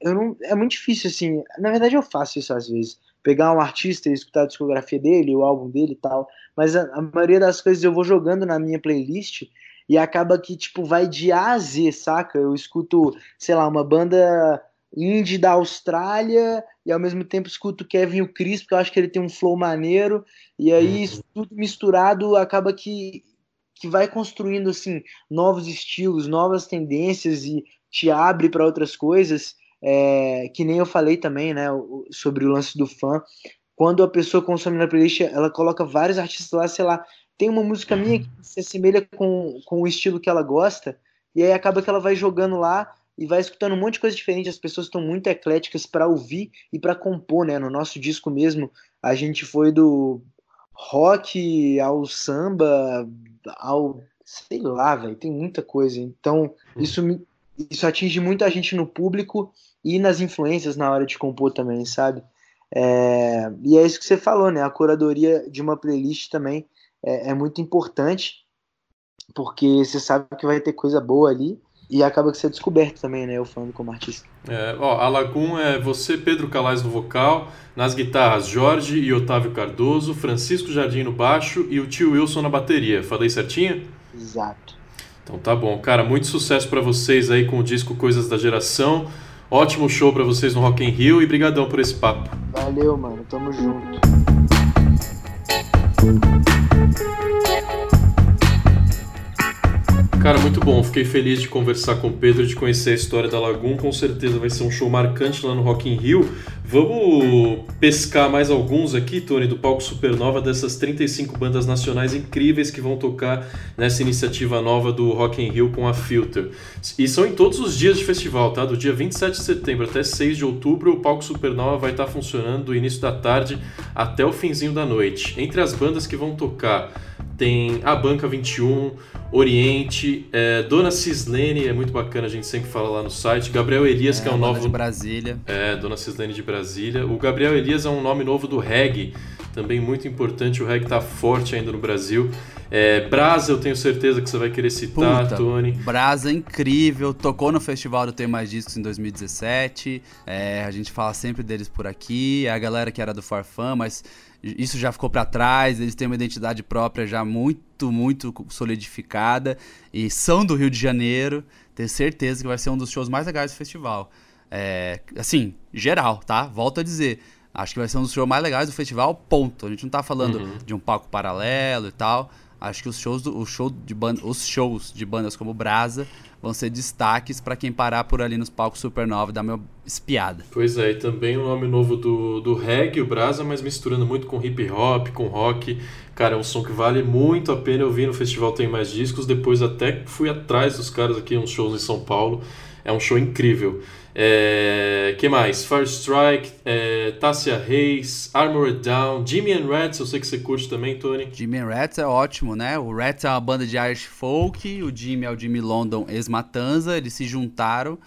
eu não, é muito difícil assim. Na verdade eu faço isso às vezes. Pegar um artista e escutar a discografia dele, o álbum dele e tal. Mas a, a maioria das coisas eu vou jogando na minha playlist e acaba que, tipo, vai de A a Z, saca? Eu escuto, sei lá, uma banda indie da Austrália e ao mesmo tempo escuto Kevin o Chris, porque eu acho que ele tem um flow maneiro, e aí uhum. tudo misturado acaba que, que vai construindo assim novos estilos, novas tendências e te abre para outras coisas, é, que nem eu falei também, né, sobre o lance do fã. Quando a pessoa consome na playlist, ela coloca vários artistas lá, sei lá, tem uma música minha que se assemelha com, com o estilo que ela gosta, e aí acaba que ela vai jogando lá, e vai escutando um monte de coisa diferente. As pessoas estão muito ecléticas para ouvir e para compor, né? No nosso disco mesmo, a gente foi do rock ao samba, ao sei lá, velho, tem muita coisa. Então, isso me, isso atinge muita gente no público e nas influências na hora de compor também, sabe? É, e é isso que você falou, né? A curadoria de uma playlist também é, é muito importante, porque você sabe que vai ter coisa boa ali e acaba que você é descoberto também, né? Eu falando como artista. É, ó, a Lagum é você, Pedro Calais no vocal, nas guitarras Jorge e Otávio Cardoso, Francisco Jardim no baixo e o tio Wilson na bateria. Falei certinho? Exato. Então tá bom, cara, muito sucesso para vocês aí com o disco Coisas da Geração. Ótimo show para vocês no Rock in Rio e brigadão por esse papo. Valeu, mano. Tamo junto. Cara, muito bom. Fiquei feliz de conversar com o Pedro, de conhecer a história da Lagoon. Com certeza vai ser um show marcante lá no Rock in Rio. Vamos pescar mais alguns aqui, Tony, do palco Supernova, dessas 35 bandas nacionais incríveis que vão tocar nessa iniciativa nova do Rock in Rio com a Filter. E são em todos os dias de festival, tá? Do dia 27 de setembro até 6 de outubro, o palco Supernova vai estar funcionando do início da tarde até o finzinho da noite. Entre as bandas que vão tocar, tem a Banca 21, Oriente, é, Dona Cislene, é muito bacana, a gente sempre fala lá no site. Gabriel Elias, é, que é um novo. de Brasília. É, Dona Cislene de Brasília. O Gabriel Elias é um nome novo do reggae, também muito importante. O reggae tá forte ainda no Brasil. É, Brasa, eu tenho certeza que você vai querer citar, Puta, Tony. Brasa incrível, tocou no Festival do Tem Mais Discos em 2017. É, a gente fala sempre deles por aqui. É a galera que era do Farfã, mas isso já ficou para trás, eles têm uma identidade própria já muito, muito solidificada e são do Rio de Janeiro. Tenho certeza que vai ser um dos shows mais legais do festival. É, assim, geral, tá? Volto a dizer. Acho que vai ser um dos shows mais legais do festival, ponto. A gente não tá falando uhum. de um palco paralelo e tal. Acho que os shows, do, o show de banda, os shows de bandas como Brasa vão ser destaques para quem parar por ali nos palcos Supernova e dar uma espiada. Pois é, e também o nome novo do, do reggae, o Brasa, mas misturando muito com hip hop, com rock. Cara, é um som que vale muito a pena. Eu vi no festival Tem Mais Discos, depois até fui atrás dos caras aqui, uns shows em São Paulo. É um show incrível. É, que mais? Fire Strike, é, Reis, Armored Down, Jimmy and Rats, eu sei que você curte também, Tony. Jimmy and Rats é ótimo, né? O Rats é uma banda de Irish folk, o Jimmy é o Jimmy London ex-Matanza, eles se juntaram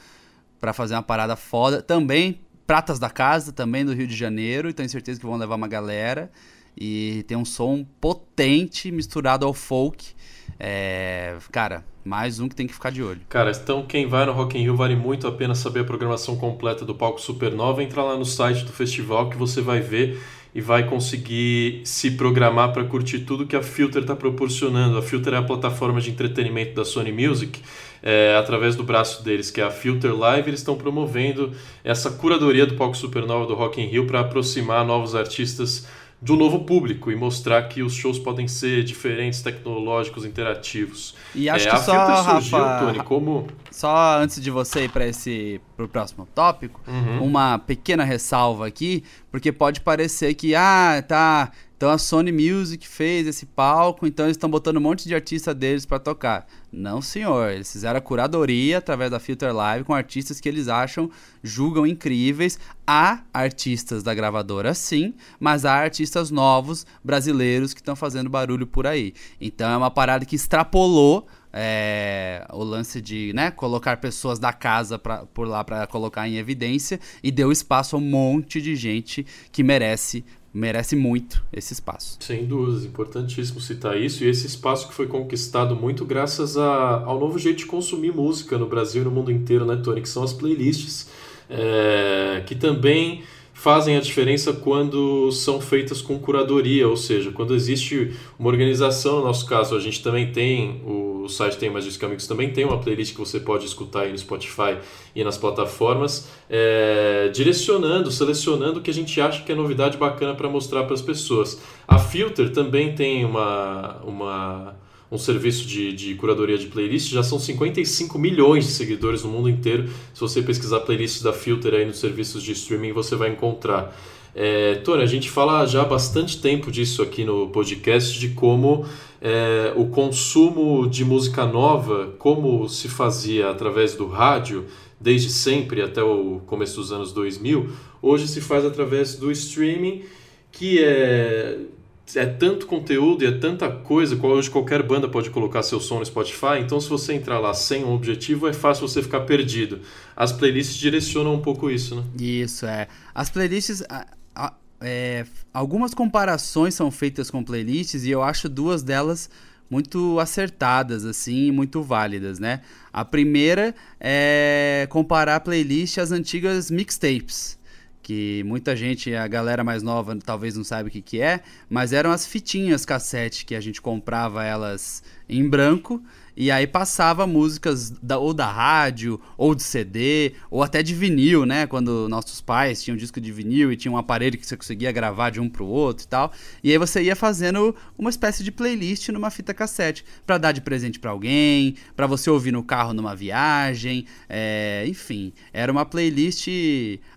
para fazer uma parada foda. Também Pratas da Casa, também do Rio de Janeiro, e tenho certeza que vão levar uma galera. E tem um som potente misturado ao folk. É, cara, mais um que tem que ficar de olho. Cara, então quem vai no Rock in Rio vale muito a pena saber a programação completa do palco Supernova. Entra lá no site do festival que você vai ver e vai conseguir se programar para curtir tudo que a Filter está proporcionando. A Filter é a plataforma de entretenimento da Sony Music. É, através do braço deles, que é a Filter Live, eles estão promovendo essa curadoria do palco Supernova do Rock in Rio para aproximar novos artistas do novo público e mostrar que os shows podem ser diferentes, tecnológicos, interativos. E acho é, que só, surgiu, Rafa, Tony, como... Só antes de você ir para esse pro próximo tópico, uhum. uma pequena ressalva aqui, porque pode parecer que ah, tá, então a Sony Music fez esse palco, então eles estão botando um monte de artista deles para tocar. Não, senhor. Eles fizeram a curadoria através da Filter Live com artistas que eles acham, julgam incríveis. Há artistas da gravadora, sim, mas há artistas novos, brasileiros, que estão fazendo barulho por aí. Então é uma parada que extrapolou é, o lance de né, colocar pessoas da casa pra, por lá para colocar em evidência e deu espaço a um monte de gente que merece merece muito esse espaço. Sem dúvidas, importantíssimo citar isso. E esse espaço que foi conquistado muito graças a, ao novo jeito de consumir música no Brasil e no mundo inteiro, né, Tony? Que são as playlists, é, que também fazem a diferença quando são feitas com curadoria, ou seja, quando existe uma organização, no nosso caso, a gente também tem, o site tem mais discos amigos também tem uma playlist que você pode escutar aí no Spotify e nas plataformas, é, direcionando, selecionando o que a gente acha que é novidade bacana para mostrar para as pessoas. A Filter também tem uma, uma um serviço de, de curadoria de playlists, já são 55 milhões de seguidores no mundo inteiro. Se você pesquisar playlists da Filter aí nos serviços de streaming, você vai encontrar. É, Tony, a gente fala já há bastante tempo disso aqui no podcast, de como é, o consumo de música nova, como se fazia através do rádio, desde sempre até o começo dos anos 2000, hoje se faz através do streaming, que é é tanto conteúdo e é tanta coisa, hoje qualquer banda pode colocar seu som no Spotify, então se você entrar lá sem um objetivo, é fácil você ficar perdido. As playlists direcionam um pouco isso, né? Isso, é. As playlists. É, algumas comparações são feitas com playlists e eu acho duas delas muito acertadas, assim, muito válidas, né? A primeira é comparar a playlist às antigas mixtapes que muita gente, a galera mais nova talvez não saiba o que, que é, mas eram as fitinhas cassete que a gente comprava elas em branco e aí passava músicas da, ou da rádio, ou de CD, ou até de vinil, né? Quando nossos pais tinham disco de vinil e tinha um aparelho que você conseguia gravar de um pro outro e tal. E aí você ia fazendo uma espécie de playlist numa fita cassete para dar de presente para alguém, para você ouvir no carro numa viagem, é, enfim, era uma playlist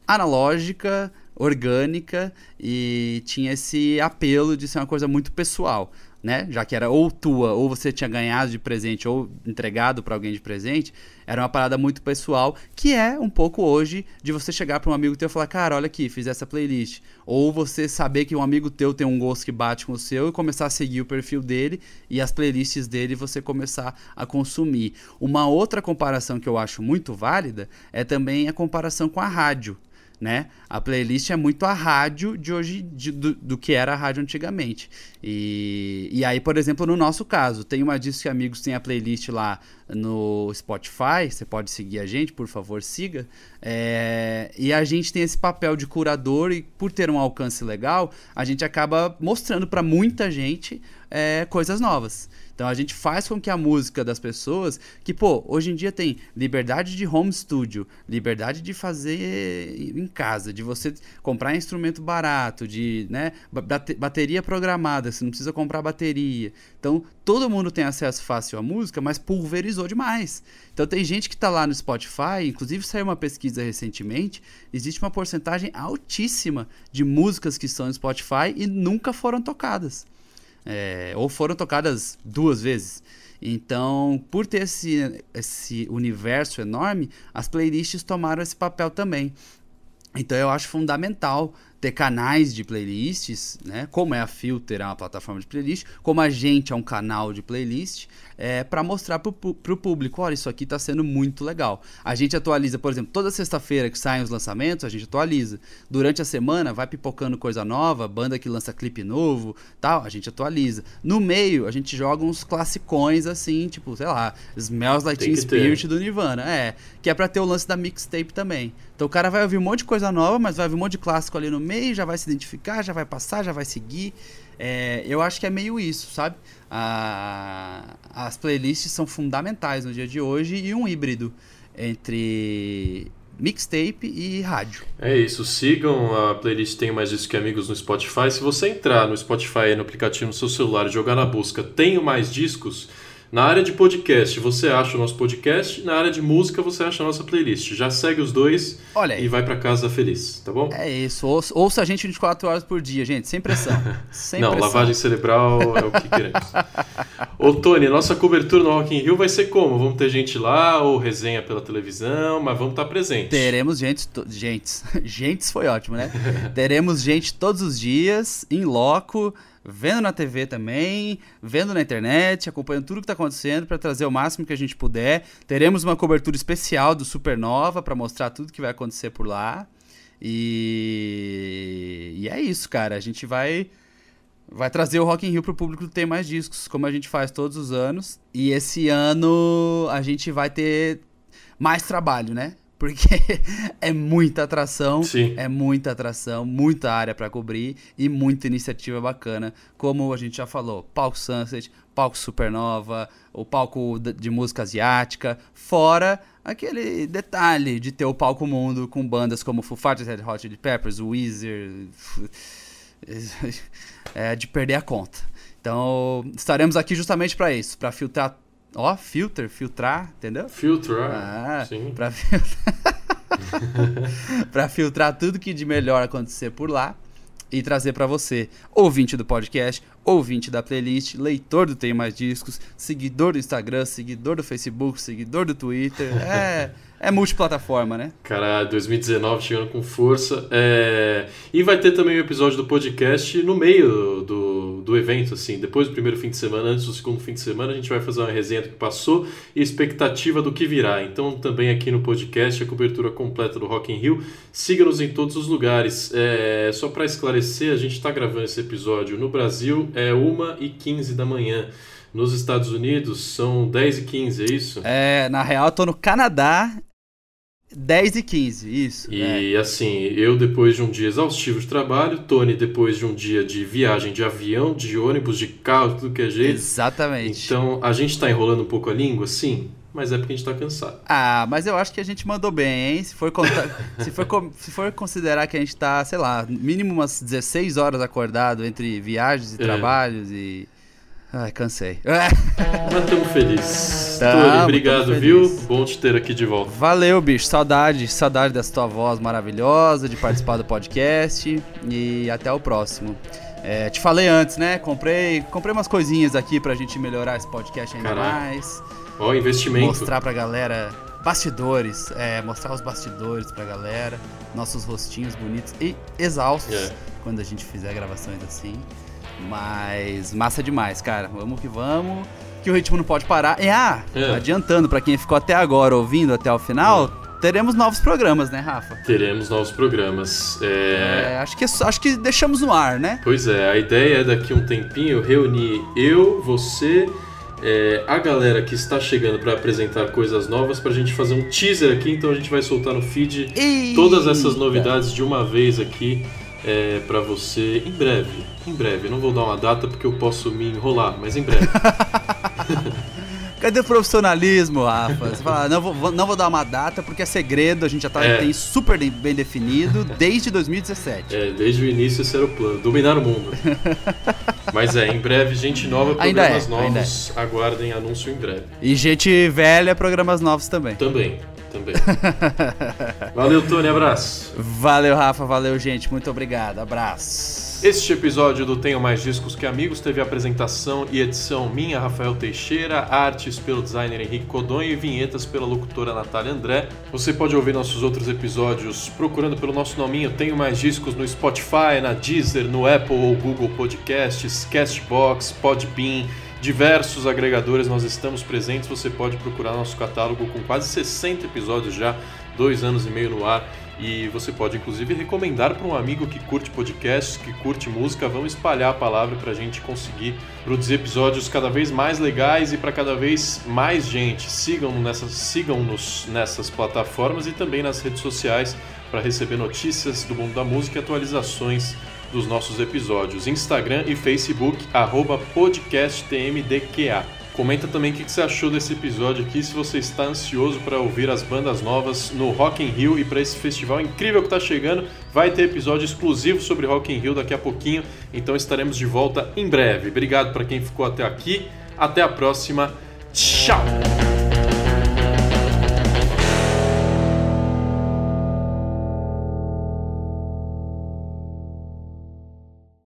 analógica orgânica e tinha esse apelo de ser uma coisa muito pessoal né? Já que era ou tua, ou você tinha ganhado de presente, ou entregado para alguém de presente, era uma parada muito pessoal, que é um pouco hoje de você chegar para um amigo teu e falar, cara, olha aqui, fiz essa playlist. Ou você saber que um amigo teu tem um gosto que bate com o seu e começar a seguir o perfil dele e as playlists dele você começar a consumir. Uma outra comparação que eu acho muito válida é também a comparação com a rádio né? A playlist é muito a rádio de hoje, de, do, do, que era a rádio antigamente. E, e aí, por exemplo, no nosso caso, tem uma Disco que Amigos tem a playlist lá no Spotify, você pode seguir a gente, por favor, siga. É, e a gente tem esse papel de curador e por ter um alcance legal, a gente acaba mostrando para muita gente é, coisas novas. Então a gente faz com que a música das pessoas, que pô, hoje em dia tem liberdade de home studio, liberdade de fazer em casa, de você comprar instrumento barato, de né, bateria programada, você não precisa comprar bateria. Então todo mundo tem acesso fácil à música, mas pulverizou demais. Então tem gente que está lá no Spotify, inclusive saiu uma pesquisa recentemente, existe uma porcentagem altíssima de músicas que estão no Spotify e nunca foram tocadas é, ou foram tocadas duas vezes. Então, por ter esse, esse universo enorme, as playlists tomaram esse papel também. Então, eu acho fundamental ter canais de playlists, né? Como é a Filter, é uma plataforma de playlist, como a gente é um canal de playlist, é, para mostrar para o público, olha, isso aqui está sendo muito legal. A gente atualiza, por exemplo, toda sexta-feira que saem os lançamentos, a gente atualiza. Durante a semana vai pipocando coisa nova, banda que lança clipe novo, tal, a gente atualiza. No meio, a gente joga uns classicões assim, tipo, sei lá, Smells Like Teen Spirit do Nirvana, é, que é para ter o lance da mixtape também. Então o cara vai ouvir um monte de coisa nova, mas vai ouvir um monte de clássico ali no já vai se identificar, já vai passar, já vai seguir. É, eu acho que é meio isso, sabe? A, as playlists são fundamentais no dia de hoje e um híbrido entre mixtape e rádio. É isso, sigam a playlist Tenho Mais Discos que Amigos no Spotify. Se você entrar no Spotify no aplicativo no seu celular e jogar na busca Tenho Mais Discos, na área de podcast, você acha o nosso podcast. Na área de música, você acha a nossa playlist. Já segue os dois e vai para casa feliz, tá bom? É isso. Ouça, ouça, a gente 24 horas por dia, gente. Sem pressão. Sem Não, pressão. lavagem cerebral é o que queremos. Ô, Tony, nossa cobertura no Rock in Rio vai ser como? Vamos ter gente lá ou resenha pela televisão, mas vamos estar presentes. Teremos gente... Gentes. Gentes foi ótimo, né? Teremos gente todos os dias, em loco vendo na TV também, vendo na internet, acompanhando tudo que está acontecendo para trazer o máximo que a gente puder. Teremos uma cobertura especial do Supernova para mostrar tudo que vai acontecer por lá. E... e é isso, cara. A gente vai vai trazer o Rock in Rio pro público ter mais discos, como a gente faz todos os anos. E esse ano a gente vai ter mais trabalho, né? Porque é muita atração, Sim. é muita atração, muita área para cobrir e muita iniciativa bacana, como a gente já falou, palco Sunset, palco Supernova, o palco de música asiática, fora aquele detalhe de ter o palco mundo com bandas como Foo Fighters, Red Hot Chili Peppers, Weezer, é de perder a conta. Então, estaremos aqui justamente para isso, para filtrar Ó, filter, filtrar, entendeu? Filtrar. Ah, sim. Pra filtrar. pra filtrar tudo que de melhor acontecer por lá e trazer para você, ouvinte do podcast, ouvinte da playlist, leitor do Tem Mais Discos, seguidor do Instagram, seguidor do Facebook, seguidor do Twitter. É. É multiplataforma, né? Cara, 2019 chegando com força. É... E vai ter também o um episódio do podcast no meio do, do evento, assim. Depois do primeiro fim de semana, antes do segundo fim de semana, a gente vai fazer uma resenha do que passou e expectativa do que virá. Então, também aqui no podcast, a cobertura completa do Rock in Rio. Siga-nos em todos os lugares. É... Só para esclarecer, a gente está gravando esse episódio no Brasil, é 1h15 da manhã. Nos Estados Unidos são 10 e 15, é isso? É, na real eu tô no Canadá 10 e 15, isso. E é. assim, eu depois de um dia exaustivo de trabalho, Tony depois de um dia de viagem de avião, de ônibus, de carro, tudo que é jeito. Exatamente. Então, a gente tá enrolando um pouco a língua, sim, mas é porque a gente tá cansado. Ah, mas eu acho que a gente mandou bem, hein? Se for, se for, se for considerar que a gente tá, sei lá, mínimo umas 16 horas acordado entre viagens e é. trabalhos e Ai, cansei. Mas estamos felizes. Tony, obrigado, viu? Bom te ter aqui de volta. Valeu, bicho. Saudade, saudade dessa tua voz maravilhosa, de participar do podcast. E até o próximo. É, te falei antes, né? Comprei, comprei umas coisinhas aqui pra gente melhorar esse podcast ainda Caraca. mais. Ó, investimento. Mostrar pra galera bastidores, é, mostrar os bastidores pra galera, nossos rostinhos bonitos e exaustos é. quando a gente fizer gravações assim. Mas massa demais, cara. Vamos que vamos. Que o ritmo não pode parar. E ah, é. adiantando para quem ficou até agora ouvindo até o final, é. teremos novos programas, né, Rafa? Teremos novos programas. É... é... acho, que, acho que deixamos no ar, né? Pois é, a ideia é daqui um tempinho reunir eu, você. É, a galera que está chegando para apresentar coisas novas para a gente fazer um teaser aqui, então a gente vai soltar no feed Eita. todas essas novidades de uma vez aqui é, para você em breve. Em breve. Não vou dar uma data porque eu posso me enrolar, mas em breve. Cadê o profissionalismo, Rafa? Você fala, não vou, não vou dar uma data porque é segredo, a gente já tá, é. tem super bem definido desde 2017. É, desde o início esse era o plano, dominar o mundo. Mas é, em breve, gente nova, programas é, novos, é. aguardem anúncio em breve. E gente velha, programas novos também. Também também. valeu, Tony, abraço. Valeu, Rafa, valeu, gente. Muito obrigado. Abraço. Este episódio do Tenho Mais Discos Que Amigos teve apresentação e edição minha, Rafael Teixeira, artes pelo designer Henrique Codonho e vinhetas pela locutora Natália André. Você pode ouvir nossos outros episódios procurando pelo nosso nominho Tenho Mais Discos no Spotify, na Deezer, no Apple ou Google Podcasts, Castbox, Podbean diversos agregadores nós estamos presentes. Você pode procurar nosso catálogo com quase 60 episódios já, dois anos e meio no ar. E você pode inclusive recomendar para um amigo que curte podcasts, que curte música. Vamos espalhar a palavra para a gente conseguir produzir episódios cada vez mais legais e para cada vez mais gente. Sigam-nos nessas, sigam nessas plataformas e também nas redes sociais para receber notícias do mundo da música e atualizações dos nossos episódios. Instagram e Facebook, arroba podcasttmdqa. Comenta também o que você achou desse episódio aqui, se você está ansioso para ouvir as bandas novas no Rock in Rio e para esse festival incrível que está chegando. Vai ter episódio exclusivo sobre Rock in Rio daqui a pouquinho, então estaremos de volta em breve. Obrigado para quem ficou até aqui. Até a próxima. Tchau!